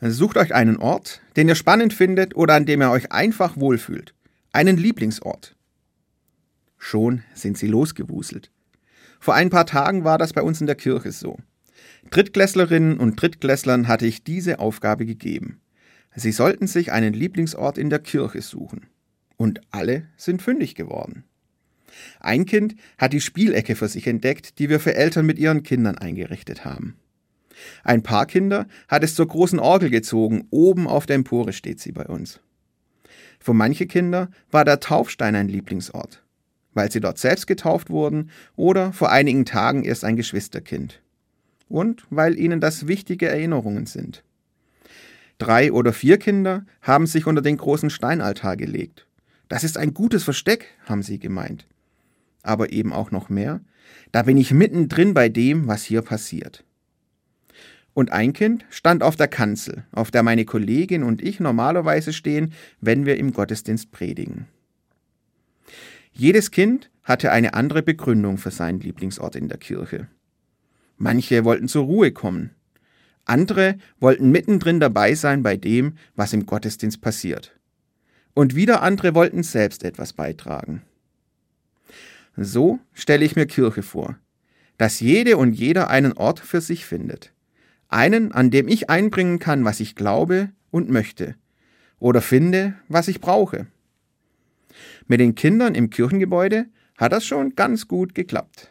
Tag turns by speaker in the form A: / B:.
A: Sucht euch einen Ort, den ihr spannend findet oder an dem ihr euch einfach wohlfühlt. Einen Lieblingsort. Schon sind sie losgewuselt. Vor ein paar Tagen war das bei uns in der Kirche so. Drittklässlerinnen und Drittklässlern hatte ich diese Aufgabe gegeben. Sie sollten sich einen Lieblingsort in der Kirche suchen. Und alle sind fündig geworden. Ein Kind hat die Spielecke für sich entdeckt, die wir für Eltern mit ihren Kindern eingerichtet haben. Ein paar Kinder hat es zur großen Orgel gezogen, oben auf der Empore steht sie bei uns. Für manche Kinder war der Taufstein ein Lieblingsort, weil sie dort selbst getauft wurden oder vor einigen Tagen erst ein Geschwisterkind. Und weil ihnen das wichtige Erinnerungen sind. Drei oder vier Kinder haben sich unter den großen Steinaltar gelegt. Das ist ein gutes Versteck, haben sie gemeint. Aber eben auch noch mehr. Da bin ich mittendrin bei dem, was hier passiert und ein Kind stand auf der Kanzel, auf der meine Kollegin und ich normalerweise stehen, wenn wir im Gottesdienst predigen. Jedes Kind hatte eine andere Begründung für seinen Lieblingsort in der Kirche. Manche wollten zur Ruhe kommen, andere wollten mittendrin dabei sein bei dem, was im Gottesdienst passiert. Und wieder andere wollten selbst etwas beitragen. So stelle ich mir Kirche vor, dass jede und jeder einen Ort für sich findet einen, an dem ich einbringen kann, was ich glaube und möchte oder finde, was ich brauche. Mit den Kindern im Kirchengebäude hat das schon ganz gut geklappt.